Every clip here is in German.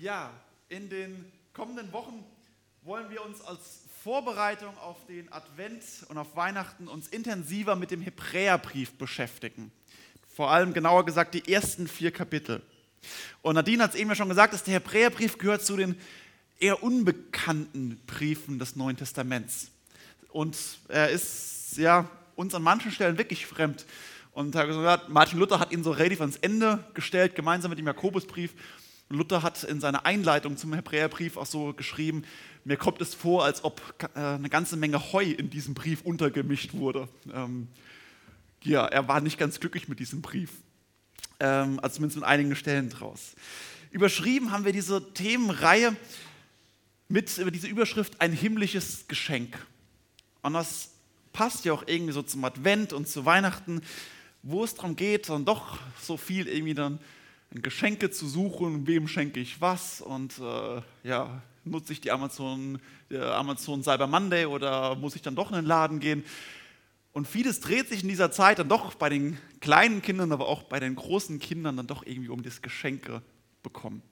Ja, in den kommenden Wochen wollen wir uns als Vorbereitung auf den Advent und auf Weihnachten uns intensiver mit dem Hebräerbrief beschäftigen. Vor allem genauer gesagt die ersten vier Kapitel. Und Nadine hat es eben schon gesagt, dass der Hebräerbrief gehört zu den eher unbekannten Briefen des Neuen Testaments. Und er ist ja uns an manchen Stellen wirklich fremd. Und Martin Luther hat ihn so relativ ans Ende gestellt, gemeinsam mit dem Jakobusbrief. Luther hat in seiner Einleitung zum Hebräerbrief auch so geschrieben, mir kommt es vor, als ob äh, eine ganze Menge Heu in diesem Brief untergemischt wurde. Ähm, ja, er war nicht ganz glücklich mit diesem Brief, ähm, also zumindest mit einigen Stellen draus. Überschrieben haben wir diese Themenreihe mit über diese Überschrift ein himmlisches Geschenk. Und das passt ja auch irgendwie so zum Advent und zu Weihnachten, wo es darum geht, dann doch so viel irgendwie dann Geschenke zu suchen, wem schenke ich was und äh, ja, nutze ich die Amazon, der Amazon Cyber Monday oder muss ich dann doch in den Laden gehen? Und vieles dreht sich in dieser Zeit dann doch bei den kleinen Kindern, aber auch bei den großen Kindern dann doch irgendwie um das Geschenke bekommen.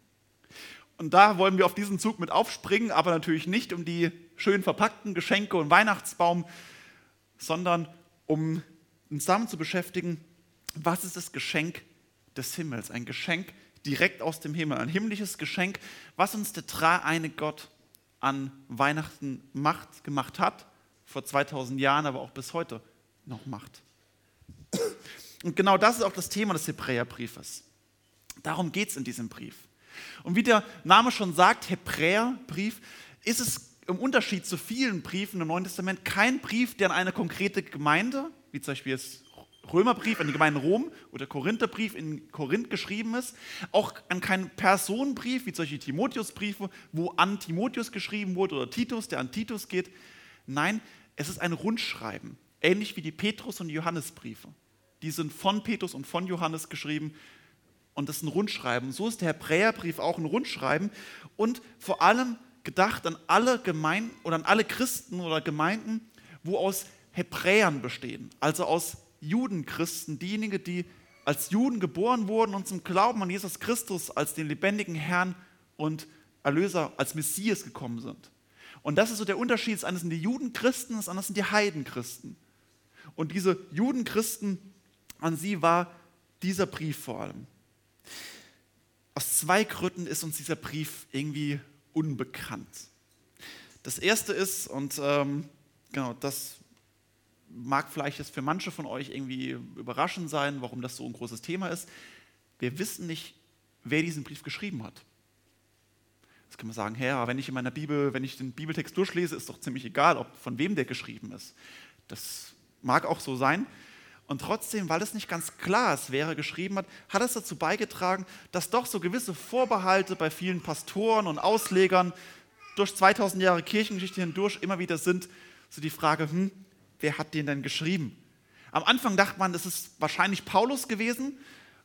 Und da wollen wir auf diesen Zug mit aufspringen, aber natürlich nicht um die schön verpackten Geschenke und Weihnachtsbaum, sondern um uns damit zu beschäftigen, was ist das Geschenk des Himmels, ein Geschenk direkt aus dem Himmel, ein himmlisches Geschenk, was uns der dreieine Gott an Weihnachten macht, gemacht hat, vor 2000 Jahren, aber auch bis heute noch macht. Und genau das ist auch das Thema des Hebräerbriefes. Darum geht es in diesem Brief. Und wie der Name schon sagt, Hebräerbrief, ist es im Unterschied zu vielen Briefen im Neuen Testament kein Brief, der an eine konkrete Gemeinde, wie zum Beispiel jetzt Römerbrief an die Gemeinde Rom oder Korintherbrief in Korinth geschrieben ist, auch an keinen Personenbrief wie solche Timotheusbriefe, wo an Timotheus geschrieben wurde oder Titus, der an Titus geht. Nein, es ist ein Rundschreiben, ähnlich wie die Petrus- und Johannesbriefe. Die sind von Petrus und von Johannes geschrieben und das ist ein Rundschreiben. So ist der Hebräerbrief auch ein Rundschreiben und vor allem gedacht an alle Gemeinden oder an alle Christen oder Gemeinden, wo aus Hebräern bestehen, also aus Judenchristen, diejenigen, die als Juden geboren wurden und zum Glauben an Jesus Christus als den lebendigen Herrn und Erlöser, als Messias gekommen sind. Und das ist so der Unterschied. Das eine sind die Judenchristen, das andere sind die Heidenchristen. Und diese Judenchristen, an sie war dieser Brief vor allem. Aus zwei Gründen ist uns dieser Brief irgendwie unbekannt. Das erste ist, und ähm, genau, das mag vielleicht jetzt für manche von euch irgendwie überraschend sein, warum das so ein großes Thema ist. Wir wissen nicht, wer diesen Brief geschrieben hat. Jetzt kann man sagen, Herr, wenn ich in meiner Bibel, wenn ich den Bibeltext durchlese, ist doch ziemlich egal, ob von wem der geschrieben ist. Das mag auch so sein. Und trotzdem, weil es nicht ganz klar ist, wer er geschrieben hat, hat es dazu beigetragen, dass doch so gewisse Vorbehalte bei vielen Pastoren und Auslegern durch 2000 Jahre Kirchengeschichte hindurch immer wieder sind, so die Frage, hm, wer hat den denn geschrieben? Am Anfang dachte man, es ist wahrscheinlich Paulus gewesen.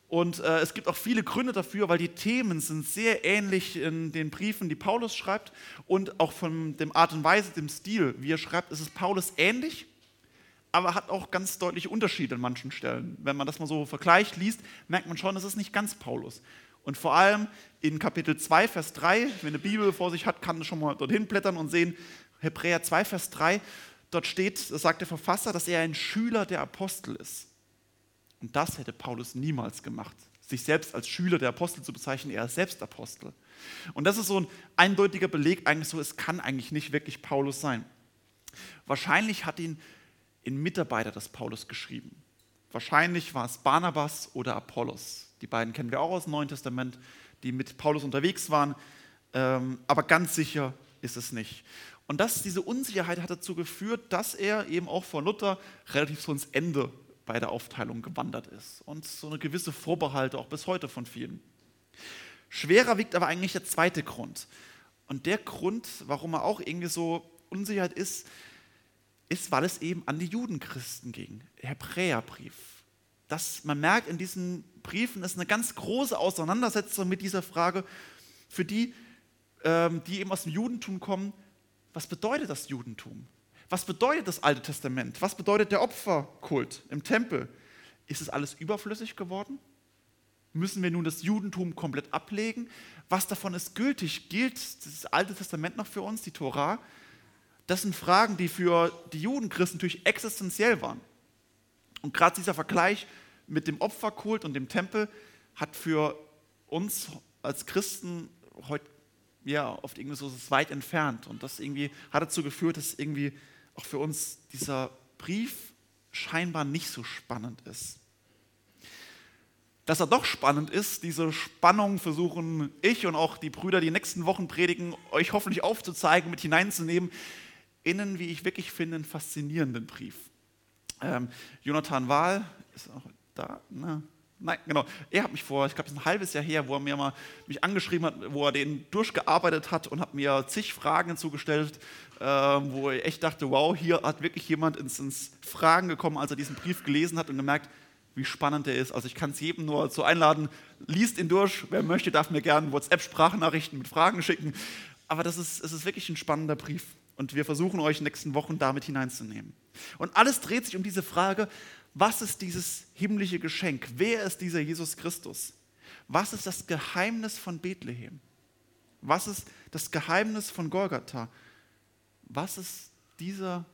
Und äh, es gibt auch viele Gründe dafür, weil die Themen sind sehr ähnlich in den Briefen, die Paulus schreibt. Und auch von der Art und Weise, dem Stil, wie er schreibt, ist es Paulus ähnlich, aber hat auch ganz deutliche Unterschiede an manchen Stellen. Wenn man das mal so vergleicht, liest, merkt man schon, es ist nicht ganz Paulus. Und vor allem in Kapitel 2, Vers 3, wenn eine Bibel vor sich hat, kann schon mal dorthin blättern und sehen, Hebräer 2, Vers 3, Dort steht, sagt der Verfasser, dass er ein Schüler der Apostel ist. Und das hätte Paulus niemals gemacht, sich selbst als Schüler der Apostel zu bezeichnen, er ist selbst Apostel. Und das ist so ein eindeutiger Beleg, eigentlich so, es kann eigentlich nicht wirklich Paulus sein. Wahrscheinlich hat ihn ein Mitarbeiter des Paulus geschrieben. Wahrscheinlich war es Barnabas oder Apollos. Die beiden kennen wir auch aus dem Neuen Testament, die mit Paulus unterwegs waren. Ähm, aber ganz sicher ist es nicht. Und das, diese Unsicherheit hat dazu geführt, dass er eben auch vor Luther relativ so ins Ende bei der Aufteilung gewandert ist. Und so eine gewisse Vorbehalte auch bis heute von vielen. Schwerer wiegt aber eigentlich der zweite Grund. Und der Grund, warum er auch irgendwie so Unsicherheit ist, ist, weil es eben an die Judenchristen ging. Hebräerbrief. Das, man merkt in diesen Briefen ist eine ganz große Auseinandersetzung mit dieser Frage, für die, ähm, die eben aus dem Judentum kommen, was bedeutet das Judentum? Was bedeutet das Alte Testament? Was bedeutet der Opferkult im Tempel? Ist es alles überflüssig geworden? Müssen wir nun das Judentum komplett ablegen? Was davon ist gültig? Gilt das Alte Testament noch für uns, die Tora? Das sind Fragen, die für die Judenchristen natürlich existenziell waren. Und gerade dieser Vergleich mit dem Opferkult und dem Tempel hat für uns als Christen heute ja oft irgendwie so weit entfernt und das irgendwie hat dazu geführt, dass irgendwie auch für uns dieser Brief scheinbar nicht so spannend ist. Dass er doch spannend ist, diese Spannung versuchen ich und auch die Brüder, die nächsten Wochen predigen, euch hoffentlich aufzuzeigen, mit hineinzunehmen, innen, wie ich wirklich finde, einen faszinierenden Brief. Ähm, Jonathan Wahl ist auch da, ne? Nein, genau. Er hat mich vor, ich glaube, es ist ein halbes Jahr her, wo er mir mal mich angeschrieben hat, wo er den durchgearbeitet hat und hat mir zig Fragen zugestellt, äh, wo ich echt dachte, wow, hier hat wirklich jemand ins, ins Fragen gekommen, als er diesen Brief gelesen hat und gemerkt, wie spannend er ist. Also ich kann es jedem nur so einladen, liest ihn durch. Wer möchte, darf mir gerne WhatsApp-Sprachnachrichten mit Fragen schicken. Aber das ist, es ist wirklich ein spannender Brief. Und wir versuchen euch in den nächsten Wochen damit hineinzunehmen. Und alles dreht sich um diese Frage, was ist dieses himmlische Geschenk? Wer ist dieser Jesus Christus? Was ist das Geheimnis von Bethlehem? Was ist das Geheimnis von Golgatha? Was ist dieser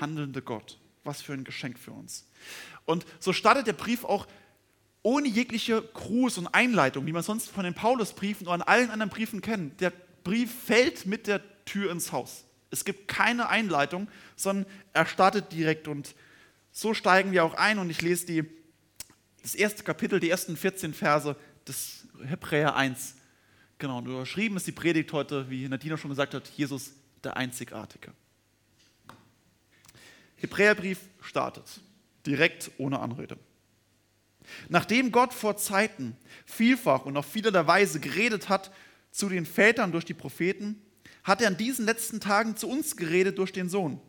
handelnde Gott? Was für ein Geschenk für uns. Und so startet der Brief auch ohne jegliche Gruß und Einleitung, wie man sonst von den Paulusbriefen oder an allen anderen Briefen kennt. Der Brief fällt mit der Tür ins Haus. Es gibt keine Einleitung, sondern er startet direkt und so steigen wir auch ein und ich lese die, das erste Kapitel, die ersten 14 Verse des Hebräer 1. Genau, und überschrieben ist die Predigt heute, wie Nadina schon gesagt hat, Jesus der Einzigartige. Hebräerbrief startet, direkt ohne Anrede. Nachdem Gott vor Zeiten vielfach und auf vielerlei Weise geredet hat zu den Vätern durch die Propheten, hat er in diesen letzten Tagen zu uns geredet durch den Sohn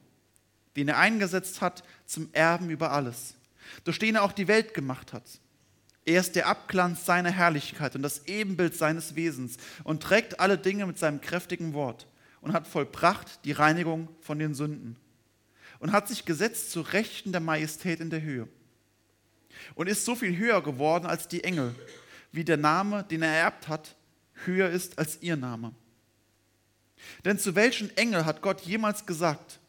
den er eingesetzt hat zum Erben über alles, durch den er auch die Welt gemacht hat. Er ist der Abglanz seiner Herrlichkeit und das Ebenbild seines Wesens und trägt alle Dinge mit seinem kräftigen Wort und hat vollbracht die Reinigung von den Sünden und hat sich gesetzt zu Rechten der Majestät in der Höhe und ist so viel höher geworden als die Engel, wie der Name, den er erbt hat, höher ist als ihr Name. Denn zu welchen Engel hat Gott jemals gesagt,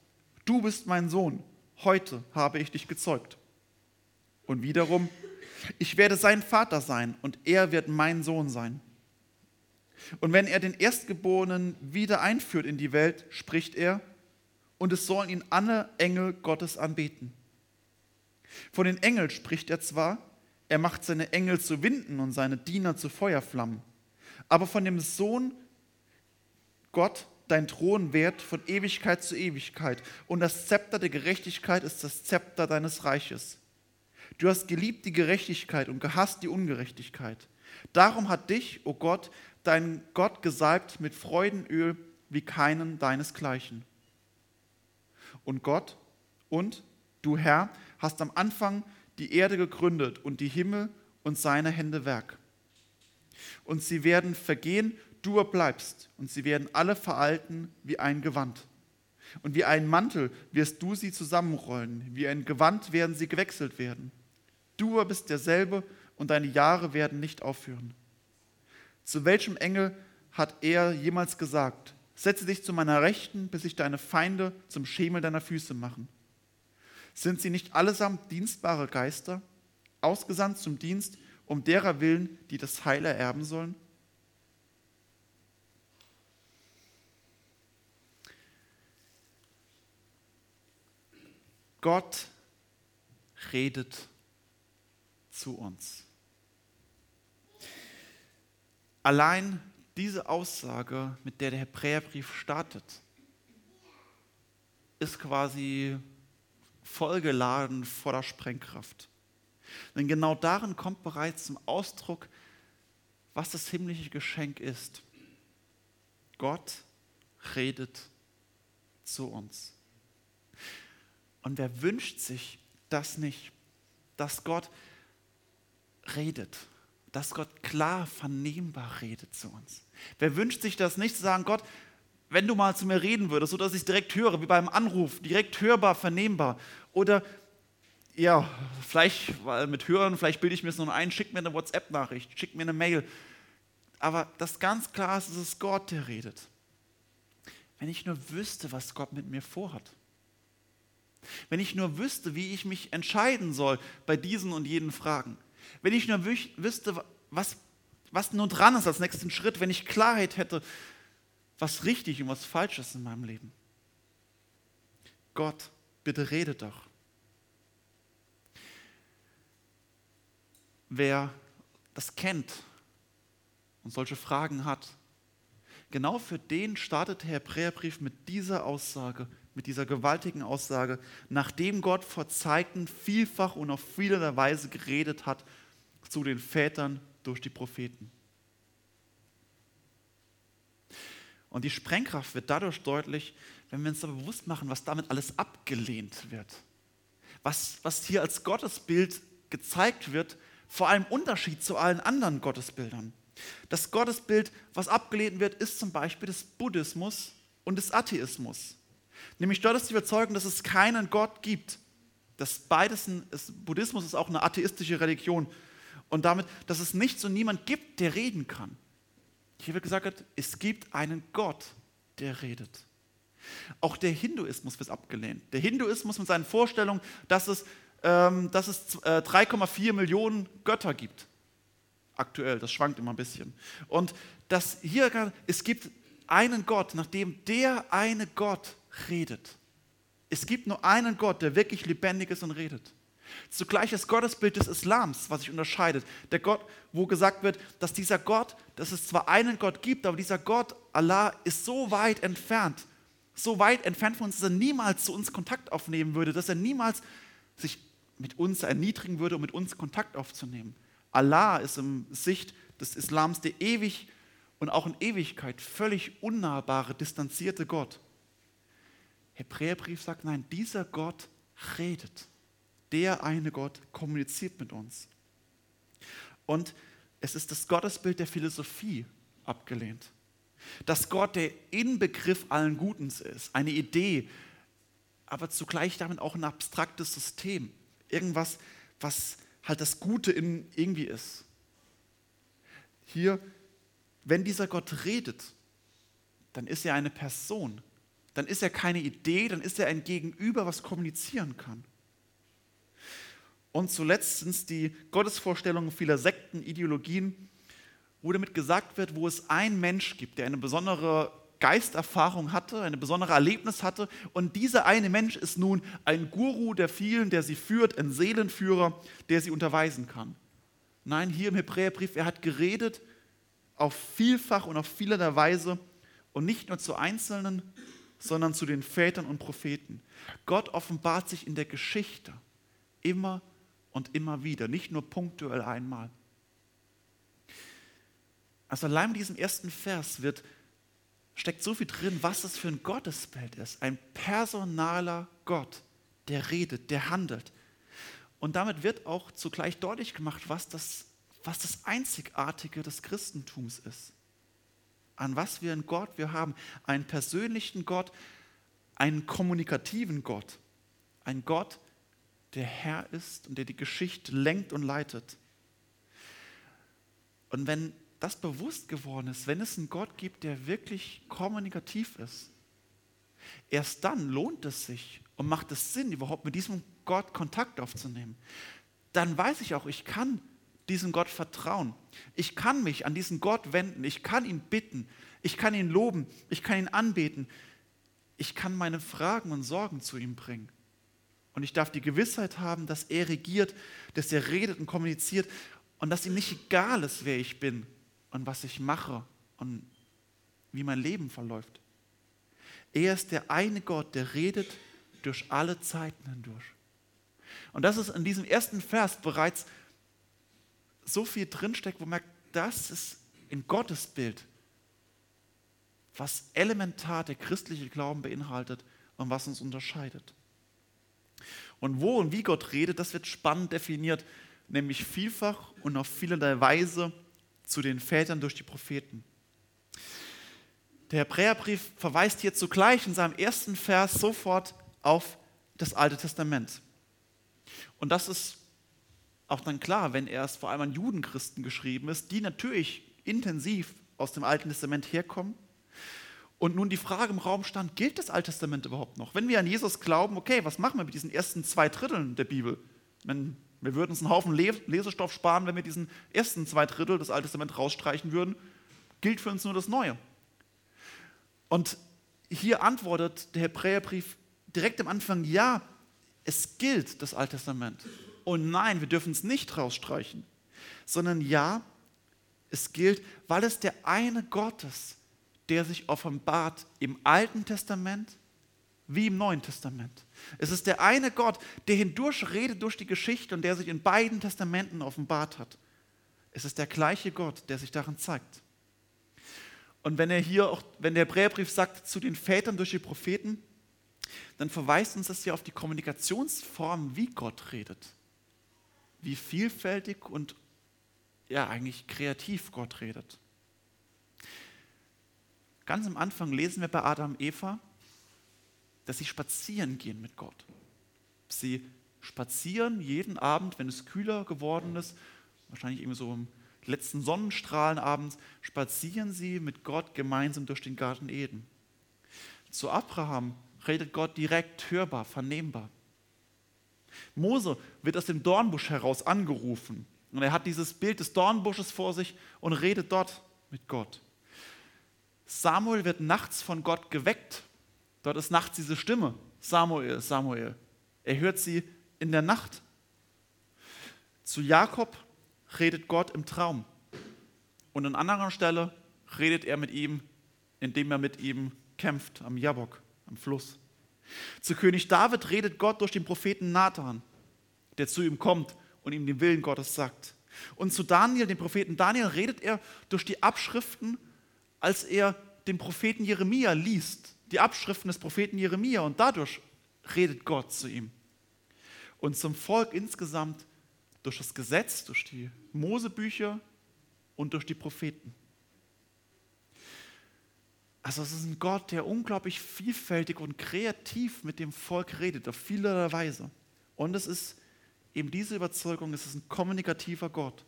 du bist mein Sohn, heute habe ich dich gezeugt. Und wiederum, ich werde sein Vater sein und er wird mein Sohn sein. Und wenn er den Erstgeborenen wieder einführt in die Welt, spricht er, und es sollen ihn alle Engel Gottes anbeten. Von den Engeln spricht er zwar, er macht seine Engel zu Winden und seine Diener zu Feuerflammen, aber von dem Sohn Gott dein Thron währt von Ewigkeit zu Ewigkeit und das Zepter der Gerechtigkeit ist das Zepter deines Reiches. Du hast geliebt die Gerechtigkeit und gehasst die Ungerechtigkeit. Darum hat dich, o oh Gott, dein Gott gesalbt mit Freudenöl wie keinen deinesgleichen. Und Gott und du Herr hast am Anfang die Erde gegründet und die Himmel und seine Hände Werk. Und sie werden vergehen, du bleibst und sie werden alle veralten wie ein Gewand. Und wie ein Mantel wirst du sie zusammenrollen, wie ein Gewand werden sie gewechselt werden. Du bist derselbe und deine Jahre werden nicht aufhören. Zu welchem Engel hat er jemals gesagt, setze dich zu meiner Rechten, bis ich deine Feinde zum Schemel deiner Füße machen? Sind sie nicht allesamt dienstbare Geister, ausgesandt zum Dienst, um derer willen, die das Heil ererben sollen? Gott redet zu uns. Allein diese Aussage, mit der der Hebräerbrief startet, ist quasi vollgeladen voller Sprengkraft. Denn genau darin kommt bereits zum Ausdruck, was das himmlische Geschenk ist. Gott redet zu uns. Und wer wünscht sich das nicht, dass Gott redet, dass Gott klar vernehmbar redet zu uns? Wer wünscht sich das nicht, zu sagen, Gott, wenn du mal zu mir reden würdest, sodass ich direkt höre, wie beim Anruf, direkt hörbar, vernehmbar, oder ja, vielleicht mit Hören, vielleicht bilde ich mir es nur ein, schick mir eine WhatsApp-Nachricht, schick mir eine Mail. Aber das ganz klar ist, es ist Gott, der redet. Wenn ich nur wüsste, was Gott mit mir vorhat. Wenn ich nur wüsste, wie ich mich entscheiden soll bei diesen und jenen Fragen. Wenn ich nur wüsste, was, was nun dran ist als nächsten Schritt, wenn ich Klarheit hätte, was richtig und was falsch ist in meinem Leben. Gott, bitte rede doch. Wer das kennt und solche Fragen hat, genau für den startet der Hebräerbrief mit dieser Aussage, mit dieser gewaltigen Aussage, nachdem Gott vor Zeiten vielfach und auf vielerlei Weise geredet hat zu den Vätern durch die Propheten. Und die Sprengkraft wird dadurch deutlich, wenn wir uns da bewusst machen, was damit alles abgelehnt wird. Was, was hier als Gottesbild gezeigt wird, vor allem Unterschied zu allen anderen Gottesbildern. Das Gottesbild, was abgelehnt wird, ist zum Beispiel des Buddhismus und des Atheismus. Nämlich dort ist die Überzeugung, dass es keinen Gott gibt. Das beides, ist, Buddhismus ist auch eine atheistische Religion. Und damit, dass es nichts und niemand gibt, der reden kann. Hier wird gesagt, es gibt einen Gott, der redet. Auch der Hinduismus wird abgelehnt. Der Hinduismus mit seinen Vorstellungen, dass es, ähm, dass es äh, 3,4 Millionen Götter gibt. Aktuell, das schwankt immer ein bisschen. Und dass hier, es gibt einen Gott, nachdem der eine Gott redet. Es gibt nur einen Gott, der wirklich lebendig ist und redet. Zugleich das Gottesbild des Islams, was sich unterscheidet. Der Gott, wo gesagt wird, dass dieser Gott, dass es zwar einen Gott gibt, aber dieser Gott, Allah, ist so weit entfernt, so weit entfernt von uns, dass er niemals zu uns Kontakt aufnehmen würde, dass er niemals sich mit uns erniedrigen würde, um mit uns Kontakt aufzunehmen. Allah ist im Sicht des Islams der ewig und auch in Ewigkeit völlig unnahbare, distanzierte Gott. Hebräerbrief sagt, nein, dieser Gott redet der eine Gott kommuniziert mit uns. Und es ist das Gottesbild der Philosophie abgelehnt. Dass Gott der Inbegriff allen Gutens ist, eine Idee, aber zugleich damit auch ein abstraktes System. Irgendwas, was halt das Gute in irgendwie ist. Hier, wenn dieser Gott redet, dann ist er eine Person. Dann ist er keine Idee, dann ist er ein Gegenüber, was kommunizieren kann. Und zuletzt sind es die Gottesvorstellungen vieler Sekten, Ideologien, wo damit gesagt wird, wo es einen Mensch gibt, der eine besondere Geisterfahrung hatte, eine besondere Erlebnis hatte. Und dieser eine Mensch ist nun ein Guru der vielen, der sie führt, ein Seelenführer, der sie unterweisen kann. Nein, hier im Hebräerbrief, er hat geredet auf vielfach und auf vielerlei Weise und nicht nur zu Einzelnen, sondern zu den Vätern und Propheten. Gott offenbart sich in der Geschichte immer und immer wieder, nicht nur punktuell einmal. Also allein in diesem ersten Vers wird, steckt so viel drin, was das für ein Gottesbild ist. Ein personaler Gott, der redet, der handelt. Und damit wird auch zugleich deutlich gemacht, was das, was das Einzigartige des Christentums ist. An was wir einen Gott wir haben. Einen persönlichen Gott, einen kommunikativen Gott. Ein Gott, der Herr ist und der die Geschichte lenkt und leitet. Und wenn das bewusst geworden ist, wenn es einen Gott gibt, der wirklich kommunikativ ist, erst dann lohnt es sich und macht es Sinn, überhaupt mit diesem Gott Kontakt aufzunehmen. Dann weiß ich auch, ich kann diesem Gott vertrauen. Ich kann mich an diesen Gott wenden. Ich kann ihn bitten. Ich kann ihn loben. Ich kann ihn anbeten. Ich kann meine Fragen und Sorgen zu ihm bringen. Und ich darf die Gewissheit haben, dass er regiert, dass er redet und kommuniziert und dass ihm nicht egal ist, wer ich bin und was ich mache und wie mein Leben verläuft. Er ist der eine Gott, der redet durch alle Zeiten hindurch. Und das ist in diesem ersten Vers bereits so viel drinsteckt, wo man merkt, das ist ein Gottesbild, was elementar der christliche Glauben beinhaltet und was uns unterscheidet. Und wo und wie Gott redet, das wird spannend definiert, nämlich vielfach und auf vielerlei Weise zu den Vätern durch die Propheten. Der Hebräerbrief verweist hier zugleich in seinem ersten Vers sofort auf das Alte Testament. Und das ist auch dann klar, wenn er es vor allem an Judenchristen geschrieben ist, die natürlich intensiv aus dem Alten Testament herkommen. Und nun die Frage im Raum stand, gilt das Alte Testament überhaupt noch? Wenn wir an Jesus glauben, okay, was machen wir mit diesen ersten zwei Dritteln der Bibel? Wenn, wir würden uns einen Haufen Lesestoff sparen, wenn wir diesen ersten zwei Drittel des Alten Testaments rausstreichen würden, gilt für uns nur das Neue. Und hier antwortet der Hebräerbrief direkt am Anfang, ja, es gilt das Alte Testament. Und nein, wir dürfen es nicht rausstreichen, sondern ja, es gilt, weil es der eine Gott ist, der sich offenbart im Alten Testament wie im Neuen Testament. Es ist der eine Gott, der hindurch redet durch die Geschichte und der sich in beiden Testamenten offenbart hat. Es ist der gleiche Gott, der sich darin zeigt. Und wenn er hier auch, wenn der Hebräerbrief sagt, zu den Vätern durch die Propheten, dann verweist uns das ja auf die Kommunikationsform, wie Gott redet. Wie vielfältig und ja, eigentlich kreativ Gott redet. Ganz am Anfang lesen wir bei Adam und Eva, dass sie spazieren gehen mit Gott. Sie spazieren jeden Abend, wenn es kühler geworden ist, wahrscheinlich irgendwie so im letzten Sonnenstrahlen abends, spazieren sie mit Gott gemeinsam durch den Garten Eden. Zu Abraham redet Gott direkt hörbar, vernehmbar. Mose wird aus dem Dornbusch heraus angerufen und er hat dieses Bild des Dornbusches vor sich und redet dort mit Gott. Samuel wird nachts von Gott geweckt. Dort ist nachts diese Stimme, Samuel, Samuel. Er hört sie in der Nacht. Zu Jakob redet Gott im Traum. Und an anderer Stelle redet er mit ihm, indem er mit ihm kämpft am Jabok, am Fluss. Zu König David redet Gott durch den Propheten Nathan, der zu ihm kommt und ihm den Willen Gottes sagt. Und zu Daniel, dem Propheten Daniel, redet er durch die Abschriften, als er den Propheten Jeremia liest, die Abschriften des Propheten Jeremia, und dadurch redet Gott zu ihm. Und zum Volk insgesamt durch das Gesetz, durch die Mosebücher und durch die Propheten. Also es ist ein Gott, der unglaublich vielfältig und kreativ mit dem Volk redet, auf vielerlei Weise. Und es ist eben diese Überzeugung, es ist ein kommunikativer Gott.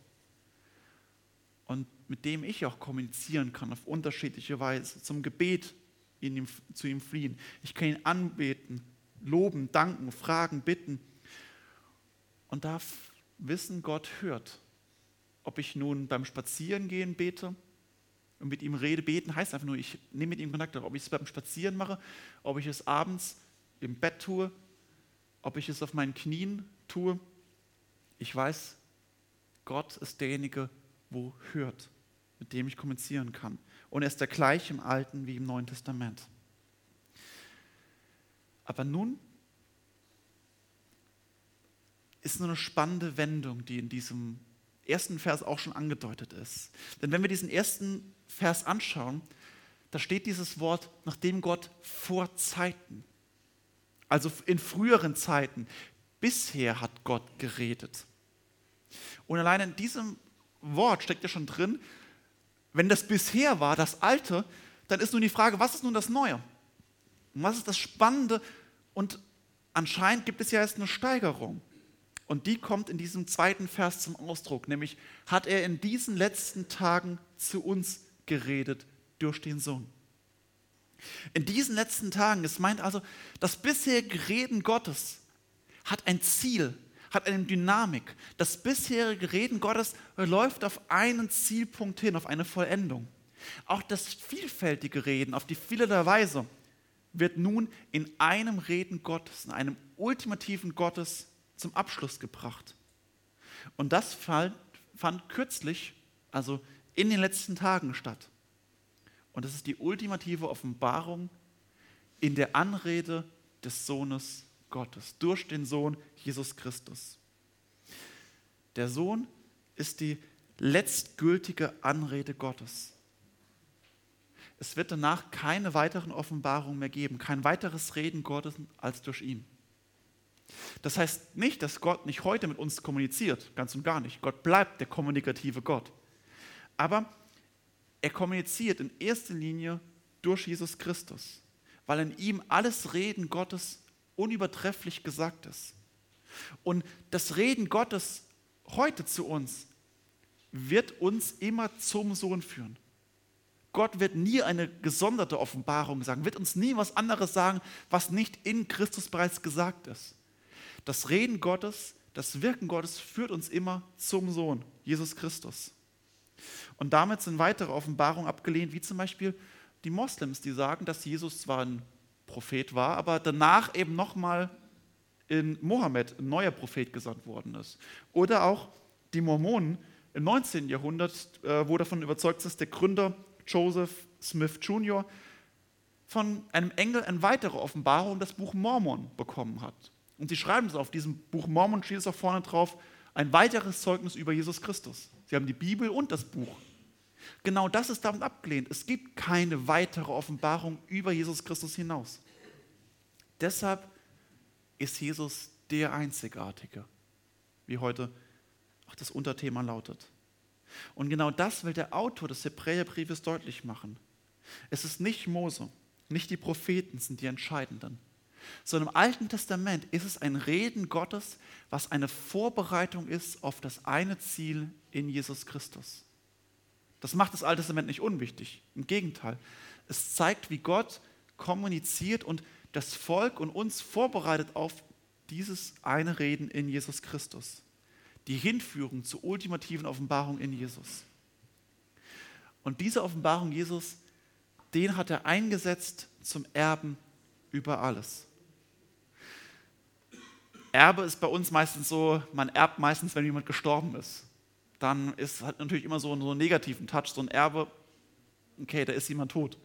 Und mit dem ich auch kommunizieren kann auf unterschiedliche Weise. Zum Gebet ihm, zu ihm fliehen. Ich kann ihn anbeten, loben, danken, fragen, bitten. Und darf wissen, Gott hört. Ob ich nun beim Spazierengehen bete und mit ihm rede, beten heißt einfach nur, ich nehme mit ihm Kontakt. Ob ich es beim Spazieren mache, ob ich es abends im Bett tue, ob ich es auf meinen Knien tue. Ich weiß, Gott ist derjenige, wo hört, mit dem ich kommunizieren kann. Und er ist der gleiche im Alten wie im Neuen Testament. Aber nun ist nur eine spannende Wendung, die in diesem ersten Vers auch schon angedeutet ist. Denn wenn wir diesen ersten Vers anschauen, da steht dieses Wort, nachdem Gott vor Zeiten, also in früheren Zeiten, bisher hat Gott geredet. Und allein in diesem Wort steckt ja schon drin, wenn das bisher war, das Alte, dann ist nun die Frage, was ist nun das Neue? Und was ist das Spannende? Und anscheinend gibt es ja jetzt eine Steigerung. Und die kommt in diesem zweiten Vers zum Ausdruck, nämlich hat er in diesen letzten Tagen zu uns geredet durch den Sohn. In diesen letzten Tagen, es meint also, das bisherige Reden Gottes hat ein Ziel, hat eine Dynamik. Das bisherige Reden Gottes läuft auf einen Zielpunkt hin, auf eine Vollendung. Auch das vielfältige Reden auf die vielerlei Weise wird nun in einem Reden Gottes, in einem ultimativen Gottes zum Abschluss gebracht. Und das fand, kürzlich, also in den letzten Tagen statt. Und das ist die ultimative Offenbarung in der Anrede des Sohnes Gottes, durch den Sohn Jesus Christus. Der Sohn ist die letztgültige Anrede Gottes. Es wird danach keine weiteren Offenbarungen mehr geben, kein weiteres Reden Gottes als durch ihn. Das heißt nicht, dass Gott nicht heute mit uns kommuniziert, ganz und gar nicht. Gott bleibt der kommunikative Gott. Aber er kommuniziert in erster Linie durch Jesus Christus, weil in ihm alles Reden Gottes unübertrefflich gesagt ist. Und das Reden Gottes heute zu uns wird uns immer zum Sohn führen. Gott wird nie eine gesonderte Offenbarung sagen, wird uns nie was anderes sagen, was nicht in Christus bereits gesagt ist. Das Reden Gottes, das Wirken Gottes führt uns immer zum Sohn, Jesus Christus. Und damit sind weitere Offenbarungen abgelehnt, wie zum Beispiel die Moslems, die sagen, dass Jesus zwar ein Prophet war, aber danach eben nochmal in Mohammed ein neuer Prophet gesandt worden ist. Oder auch die Mormonen im 19. Jahrhundert, äh, wo davon überzeugt ist, der Gründer Joseph Smith Jr. von einem Engel eine weitere Offenbarung, das Buch Mormon, bekommen hat. Und sie schreiben es auf diesem Buch Mormon, steht es auch vorne drauf, ein weiteres Zeugnis über Jesus Christus. Sie haben die Bibel und das Buch. Genau das ist damit abgelehnt. Es gibt keine weitere Offenbarung über Jesus Christus hinaus. Deshalb ist Jesus der Einzigartige, wie heute auch das Unterthema lautet. Und genau das will der Autor des Hebräerbriefes deutlich machen. Es ist nicht Mose, nicht die Propheten sind die Entscheidenden, sondern im Alten Testament ist es ein Reden Gottes, was eine Vorbereitung ist auf das eine Ziel in Jesus Christus. Das macht das Alte Testament nicht unwichtig. Im Gegenteil, es zeigt, wie Gott kommuniziert und das Volk und uns vorbereitet auf dieses eine Reden in Jesus Christus die Hinführung zur ultimativen Offenbarung in Jesus. Und diese Offenbarung Jesus, den hat er eingesetzt zum Erben über alles. Erbe ist bei uns meistens so, man erbt meistens, wenn jemand gestorben ist. Dann ist hat natürlich immer so, so einen negativen Touch, so ein Erbe, okay, da ist jemand tot.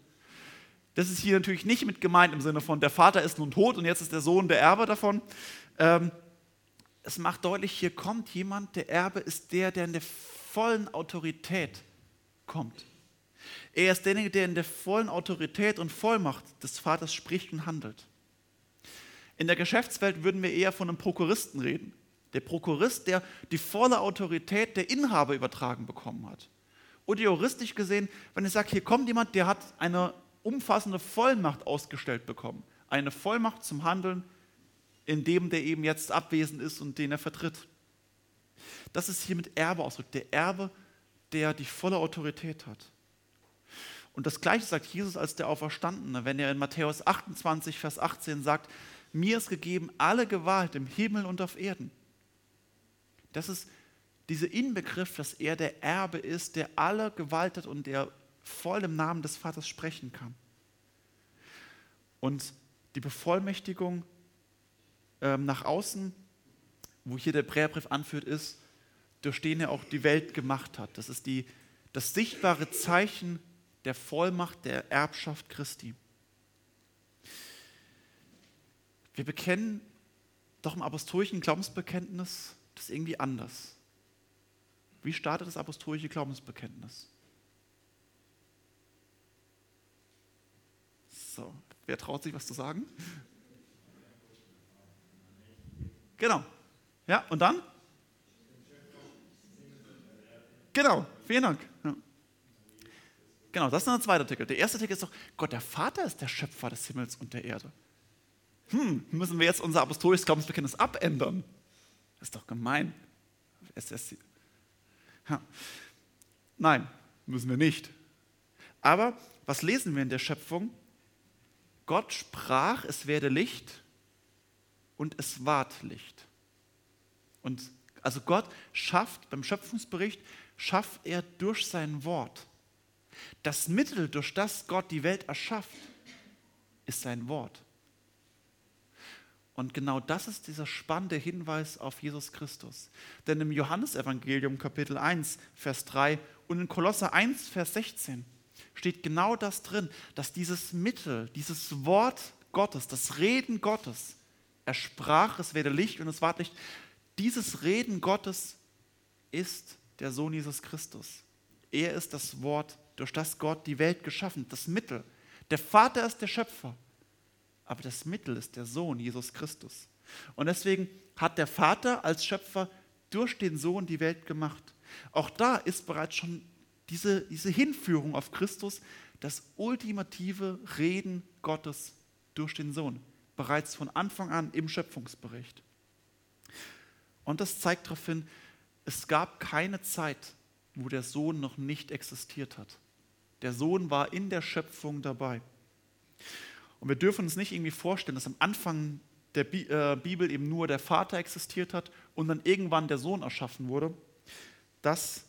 Das ist hier natürlich nicht mit gemeint im Sinne von, der Vater ist nun tot und jetzt ist der Sohn der Erbe davon, ähm, es macht deutlich, hier kommt jemand, der Erbe ist der, der in der vollen Autorität kommt. Er ist derjenige, der in der vollen Autorität und Vollmacht des Vaters spricht und handelt. In der Geschäftswelt würden wir eher von einem Prokuristen reden. Der Prokurist, der die volle Autorität der Inhaber übertragen bekommen hat. Oder juristisch gesehen, wenn ich sage, hier kommt jemand, der hat eine umfassende Vollmacht ausgestellt bekommen. Eine Vollmacht zum Handeln in dem, der eben jetzt abwesend ist und den er vertritt. Das ist hier mit Erbe ausgedrückt. Der Erbe, der die volle Autorität hat. Und das Gleiche sagt Jesus als der Auferstandene, wenn er in Matthäus 28, Vers 18 sagt, mir ist gegeben alle Gewalt im Himmel und auf Erden. Das ist dieser Inbegriff, dass er der Erbe ist, der alle Gewalt hat und der voll im Namen des Vaters sprechen kann. Und die Bevollmächtigung ähm, nach außen, wo hier der Präerbrief anführt, ist, durch den er auch die Welt gemacht hat. Das ist die, das sichtbare Zeichen der Vollmacht der Erbschaft Christi. Wir bekennen doch im apostolischen Glaubensbekenntnis das irgendwie anders. Wie startet das apostolische Glaubensbekenntnis? So, wer traut sich was zu sagen? Genau. Ja, und dann? Genau, vielen Dank. Ja. Genau, das ist der zweite Artikel. Der erste Artikel ist doch, Gott, der Vater ist der Schöpfer des Himmels und der Erde. Hm, müssen wir jetzt unser apostolisches Glaubensbekenntnis abändern? Das ist doch gemein. Nein, müssen wir nicht. Aber was lesen wir in der Schöpfung? Gott sprach, es werde Licht und es ward Licht. Und also Gott schafft beim Schöpfungsbericht, schafft er durch sein Wort. Das Mittel, durch das Gott die Welt erschafft, ist sein Wort. Und genau das ist dieser spannende Hinweis auf Jesus Christus. Denn im Johannesevangelium Kapitel 1, Vers 3 und in Kolosser 1, Vers 16 steht genau das drin, dass dieses Mittel, dieses Wort Gottes, das Reden Gottes, er sprach, es werde Licht und es ward Licht. Dieses Reden Gottes ist der Sohn Jesus Christus. Er ist das Wort, durch das Gott die Welt geschaffen, das Mittel. Der Vater ist der Schöpfer, aber das Mittel ist der Sohn Jesus Christus. Und deswegen hat der Vater als Schöpfer durch den Sohn die Welt gemacht. Auch da ist bereits schon diese, diese Hinführung auf Christus das ultimative Reden Gottes durch den Sohn bereits von Anfang an im Schöpfungsbericht. Und das zeigt darauf hin, es gab keine Zeit, wo der Sohn noch nicht existiert hat. Der Sohn war in der Schöpfung dabei. Und wir dürfen uns nicht irgendwie vorstellen, dass am Anfang der äh, Bibel eben nur der Vater existiert hat und dann irgendwann der Sohn erschaffen wurde. Das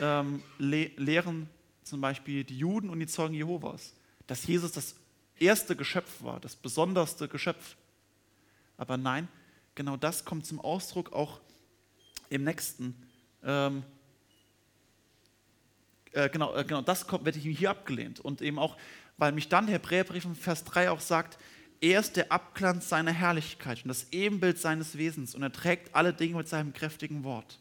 ähm, le lehren zum Beispiel die Juden und die Zeugen Jehovas, dass Jesus das erste Geschöpf war, das besonderste Geschöpf. Aber nein, genau das kommt zum Ausdruck auch im nächsten. Ähm, äh, genau, äh, genau, das kommt, wird hier abgelehnt. Und eben auch, weil mich dann der Hebräerbrief in Vers 3 auch sagt, er ist der Abglanz seiner Herrlichkeit und das Ebenbild seines Wesens und er trägt alle Dinge mit seinem kräftigen Wort.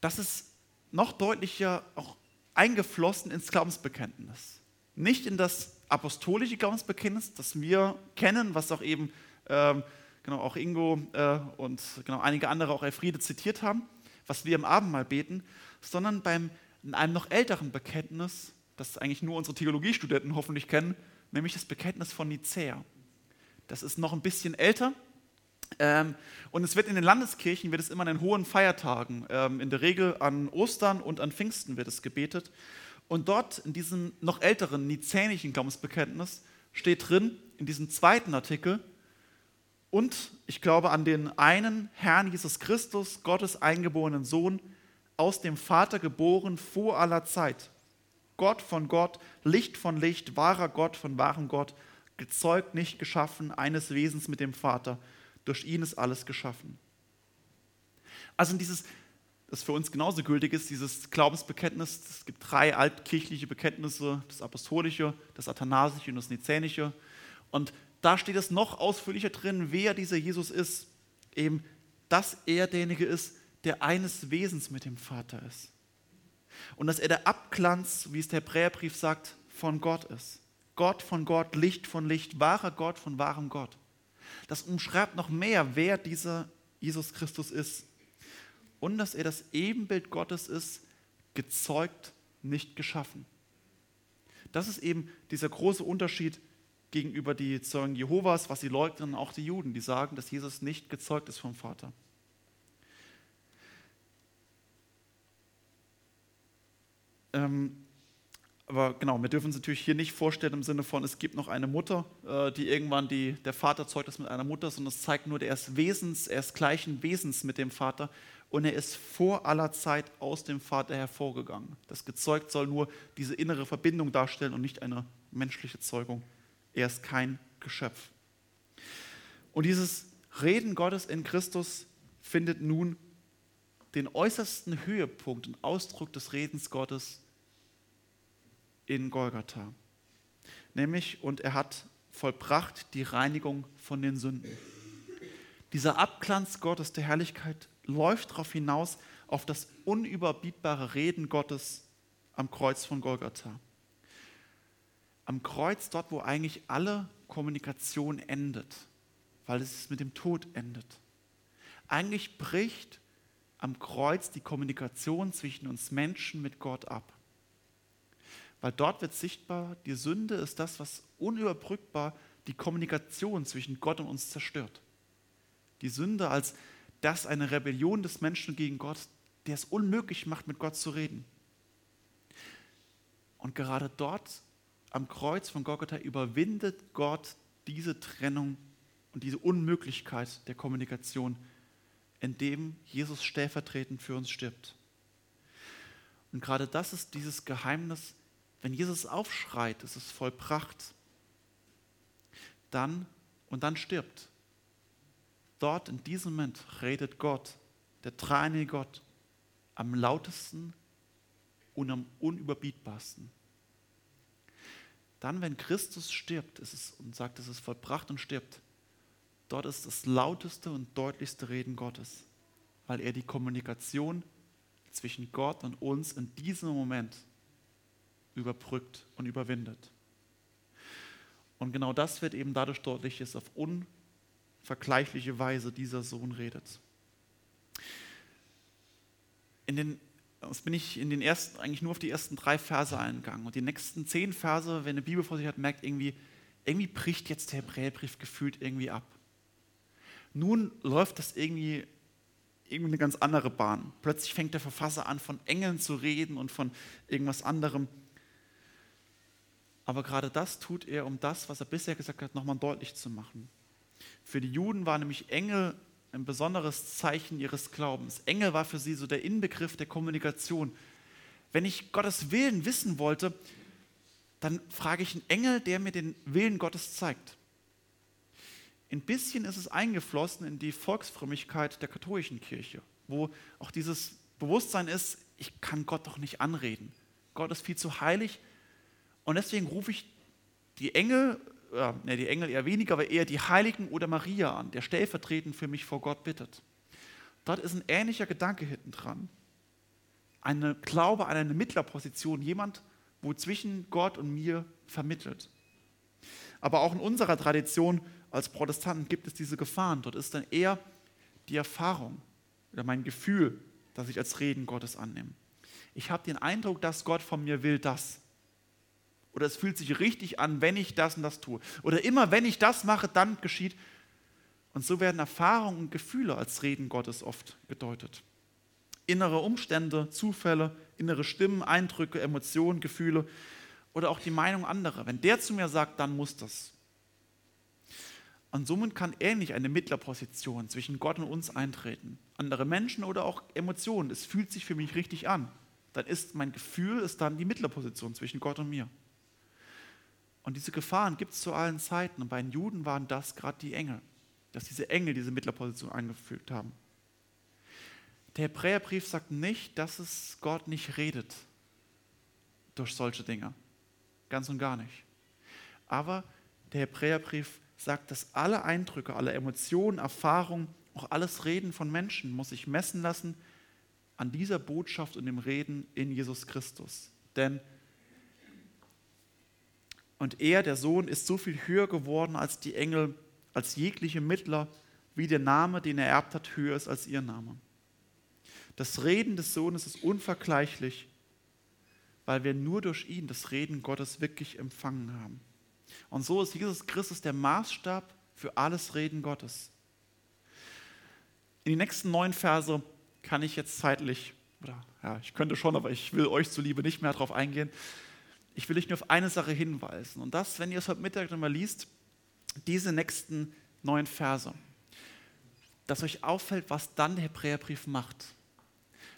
Das ist noch deutlicher auch eingeflossen ins Glaubensbekenntnis. Nicht in das apostolische Glaubensbekenntnis, das wir kennen, was auch eben ähm, genau auch Ingo äh, und genau einige andere auch Elfriede zitiert haben, was wir im Abendmahl beten, sondern beim in einem noch älteren Bekenntnis, das eigentlich nur unsere Theologiestudenten hoffentlich kennen, nämlich das Bekenntnis von Nicäa. Das ist noch ein bisschen älter. Ähm, und es wird in den Landeskirchen, wird es immer an den hohen Feiertagen, ähm, in der Regel an Ostern und an Pfingsten wird es gebetet. Und dort in diesem noch älteren nizänischen Glaubensbekenntnis steht drin, in diesem zweiten Artikel, und ich glaube an den einen Herrn Jesus Christus, Gottes eingeborenen Sohn, aus dem Vater geboren vor aller Zeit, Gott von Gott, Licht von Licht, wahrer Gott von wahrem Gott, gezeugt, nicht geschaffen, eines Wesens mit dem Vater. Durch ihn ist alles geschaffen. Also dieses, das für uns genauso gültig ist, dieses Glaubensbekenntnis, es gibt drei altkirchliche Bekenntnisse, das apostolische, das athanasische und das nizänische. Und da steht es noch ausführlicher drin, wer dieser Jesus ist. Eben, dass er derjenige ist, der eines Wesens mit dem Vater ist und dass er der Abglanz, wie es der Hebräerbrief sagt, von Gott ist. Gott von Gott, Licht von Licht, wahrer Gott von wahrem Gott. Das umschreibt noch mehr, wer dieser Jesus Christus ist. Und dass er das Ebenbild Gottes ist, gezeugt, nicht geschaffen. Das ist eben dieser große Unterschied gegenüber die Zeugen Jehovas, was sie leugnen, auch die Juden, die sagen, dass Jesus nicht gezeugt ist vom Vater. Ähm, aber genau, wir dürfen uns natürlich hier nicht vorstellen im Sinne von, es gibt noch eine Mutter, äh, die irgendwann die, der Vater zeugt das mit einer Mutter, sondern es zeigt nur, er ist Wesens, er ist gleichen Wesens mit dem Vater und er ist vor aller Zeit aus dem Vater hervorgegangen. Das gezeugt soll nur diese innere Verbindung darstellen und nicht eine menschliche Zeugung. Er ist kein Geschöpf. Und dieses Reden Gottes in Christus findet nun den äußersten Höhepunkt und Ausdruck des Redens Gottes in Golgatha. Nämlich, und er hat vollbracht die Reinigung von den Sünden. Dieser Abglanz Gottes der Herrlichkeit läuft darauf hinaus, auf das unüberbietbare Reden Gottes am Kreuz von Golgatha. Am Kreuz, dort, wo eigentlich alle Kommunikation endet, weil es mit dem Tod endet. Eigentlich bricht am Kreuz die Kommunikation zwischen uns Menschen mit Gott ab. Weil dort wird sichtbar, die Sünde ist das, was unüberbrückbar die Kommunikation zwischen Gott und uns zerstört. Die Sünde als das eine Rebellion des Menschen gegen Gott, der es unmöglich macht, mit Gott zu reden. Und gerade dort am Kreuz von Golgotha überwindet Gott diese Trennung und diese Unmöglichkeit der Kommunikation in dem Jesus stellvertretend für uns stirbt. Und gerade das ist dieses Geheimnis, wenn Jesus aufschreit, es ist vollbracht, dann und dann stirbt. Dort in diesem Moment redet Gott, der dreieinige Gott, am lautesten und am unüberbietbarsten. Dann, wenn Christus stirbt ist es, und sagt, es ist vollbracht und stirbt, Dort ist das lauteste und deutlichste Reden Gottes, weil er die Kommunikation zwischen Gott und uns in diesem Moment überbrückt und überwindet. Und genau das wird eben dadurch deutlich, dass auf unvergleichliche Weise dieser Sohn redet. In den, jetzt bin ich in den ersten, eigentlich nur auf die ersten drei Verse eingegangen. Und die nächsten zehn Verse, wenn eine Bibel vor sich hat, merkt irgendwie, irgendwie bricht jetzt der Hebräerbrief gefühlt irgendwie ab. Nun läuft das irgendwie irgendwie eine ganz andere Bahn. Plötzlich fängt der Verfasser an, von Engeln zu reden und von irgendwas anderem. Aber gerade das tut er, um das, was er bisher gesagt hat, nochmal deutlich zu machen. Für die Juden war nämlich Engel ein besonderes Zeichen ihres Glaubens. Engel war für sie so der Inbegriff der Kommunikation. Wenn ich Gottes Willen wissen wollte, dann frage ich einen Engel, der mir den Willen Gottes zeigt. Ein bisschen ist es eingeflossen in die Volksfrömmigkeit der katholischen Kirche, wo auch dieses Bewusstsein ist, ich kann Gott doch nicht anreden. Gott ist viel zu heilig und deswegen rufe ich die Engel, äh, ne, die Engel eher weniger, aber eher die Heiligen oder Maria an, der stellvertretend für mich vor Gott bittet. Dort ist ein ähnlicher Gedanke hinten dran. Eine Glaube an eine Mittlerposition, jemand, wo zwischen Gott und mir vermittelt. Aber auch in unserer Tradition als Protestanten gibt es diese Gefahren. Dort ist dann eher die Erfahrung oder mein Gefühl, dass ich als Reden Gottes annehme. Ich habe den Eindruck, dass Gott von mir will das. Oder es fühlt sich richtig an, wenn ich das und das tue. Oder immer, wenn ich das mache, dann geschieht. Und so werden Erfahrungen und Gefühle als Reden Gottes oft gedeutet. Innere Umstände, Zufälle, innere Stimmen, Eindrücke, Emotionen, Gefühle oder auch die Meinung anderer. Wenn der zu mir sagt, dann muss das. Und somit kann ähnlich eine Mittlerposition zwischen Gott und uns eintreten. Andere Menschen oder auch Emotionen. Es fühlt sich für mich richtig an. Dann ist mein Gefühl ist dann die Mittlerposition zwischen Gott und mir. Und diese Gefahren gibt es zu allen Zeiten. Und bei den Juden waren das gerade die Engel, dass diese Engel diese Mittlerposition eingefügt haben. Der Hebräerbrief sagt nicht, dass es Gott nicht redet durch solche Dinge. Ganz und gar nicht. Aber der Hebräerbrief sagt, dass alle Eindrücke, alle Emotionen, Erfahrungen, auch alles Reden von Menschen muss sich messen lassen an dieser Botschaft und dem Reden in Jesus Christus. Denn und er, der Sohn, ist so viel höher geworden als die Engel, als jegliche Mittler, wie der Name, den er erbt hat, höher ist als ihr Name. Das Reden des Sohnes ist unvergleichlich, weil wir nur durch ihn das Reden Gottes wirklich empfangen haben. Und so ist Jesus Christus der Maßstab für alles Reden Gottes. In die nächsten neun Verse kann ich jetzt zeitlich, oder ja, ich könnte schon, aber ich will euch zuliebe nicht mehr darauf eingehen. Ich will euch nur auf eine Sache hinweisen. Und das, wenn ihr es heute Mittag nochmal liest, diese nächsten neun Verse, dass euch auffällt, was dann der Hebräerbrief macht.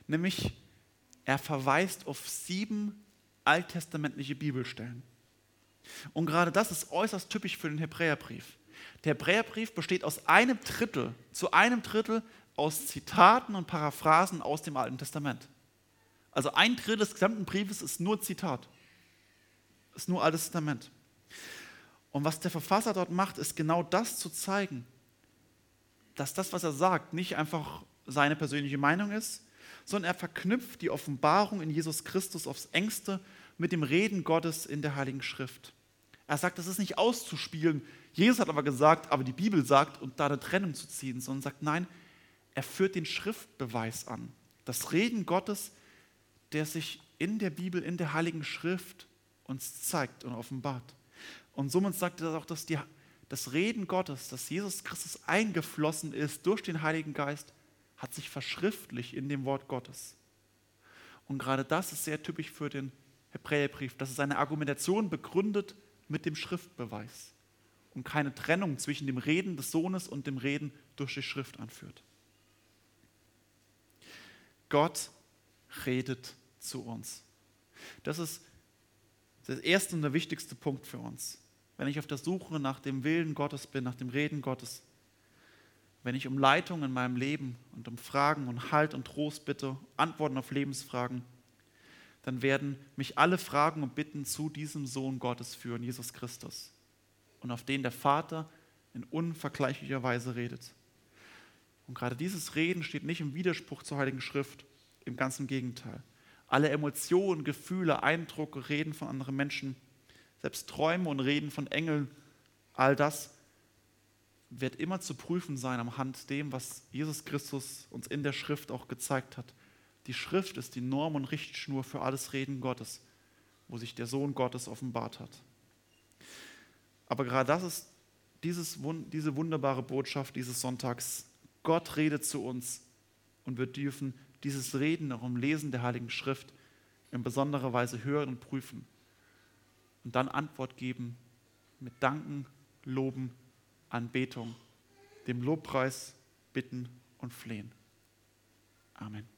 Nämlich, er verweist auf sieben alttestamentliche Bibelstellen. Und gerade das ist äußerst typisch für den Hebräerbrief. Der Hebräerbrief besteht aus einem Drittel, zu einem Drittel aus Zitaten und Paraphrasen aus dem Alten Testament. Also ein Drittel des gesamten Briefes ist nur Zitat, ist nur Altes Testament. Und was der Verfasser dort macht, ist genau das zu zeigen, dass das, was er sagt, nicht einfach seine persönliche Meinung ist, sondern er verknüpft die Offenbarung in Jesus Christus aufs engste mit dem Reden Gottes in der Heiligen Schrift. Er sagt, das ist nicht auszuspielen. Jesus hat aber gesagt, aber die Bibel sagt, und da eine Trennung zu ziehen, sondern sagt, nein, er führt den Schriftbeweis an. Das Reden Gottes, der sich in der Bibel, in der Heiligen Schrift uns zeigt und offenbart. Und somit sagt er auch, dass die, das Reden Gottes, dass Jesus Christus eingeflossen ist durch den Heiligen Geist, hat sich verschriftlich in dem Wort Gottes. Und gerade das ist sehr typisch für den Hebräerbrief, dass es seine Argumentation begründet mit dem Schriftbeweis und keine Trennung zwischen dem Reden des Sohnes und dem Reden durch die Schrift anführt. Gott redet zu uns. Das ist der erste und der wichtigste Punkt für uns. Wenn ich auf der Suche nach dem Willen Gottes bin, nach dem Reden Gottes, wenn ich um Leitung in meinem Leben und um Fragen und Halt und Trost bitte, Antworten auf Lebensfragen, dann werden mich alle Fragen und Bitten zu diesem Sohn Gottes führen, Jesus Christus, und auf den der Vater in unvergleichlicher Weise redet. Und gerade dieses Reden steht nicht im Widerspruch zur Heiligen Schrift, im ganzen Gegenteil. Alle Emotionen, Gefühle, Eindrücke, Reden von anderen Menschen, selbst Träume und Reden von Engeln, all das wird immer zu prüfen sein am Hand dem, was Jesus Christus uns in der Schrift auch gezeigt hat. Die Schrift ist die Norm und Richtschnur für alles Reden Gottes, wo sich der Sohn Gottes offenbart hat. Aber gerade das ist dieses, diese wunderbare Botschaft dieses Sonntags. Gott redet zu uns und wir dürfen dieses Reden auch im Lesen der Heiligen Schrift in besonderer Weise hören und prüfen und dann Antwort geben mit Danken, Loben, Anbetung, dem Lobpreis, Bitten und Flehen. Amen.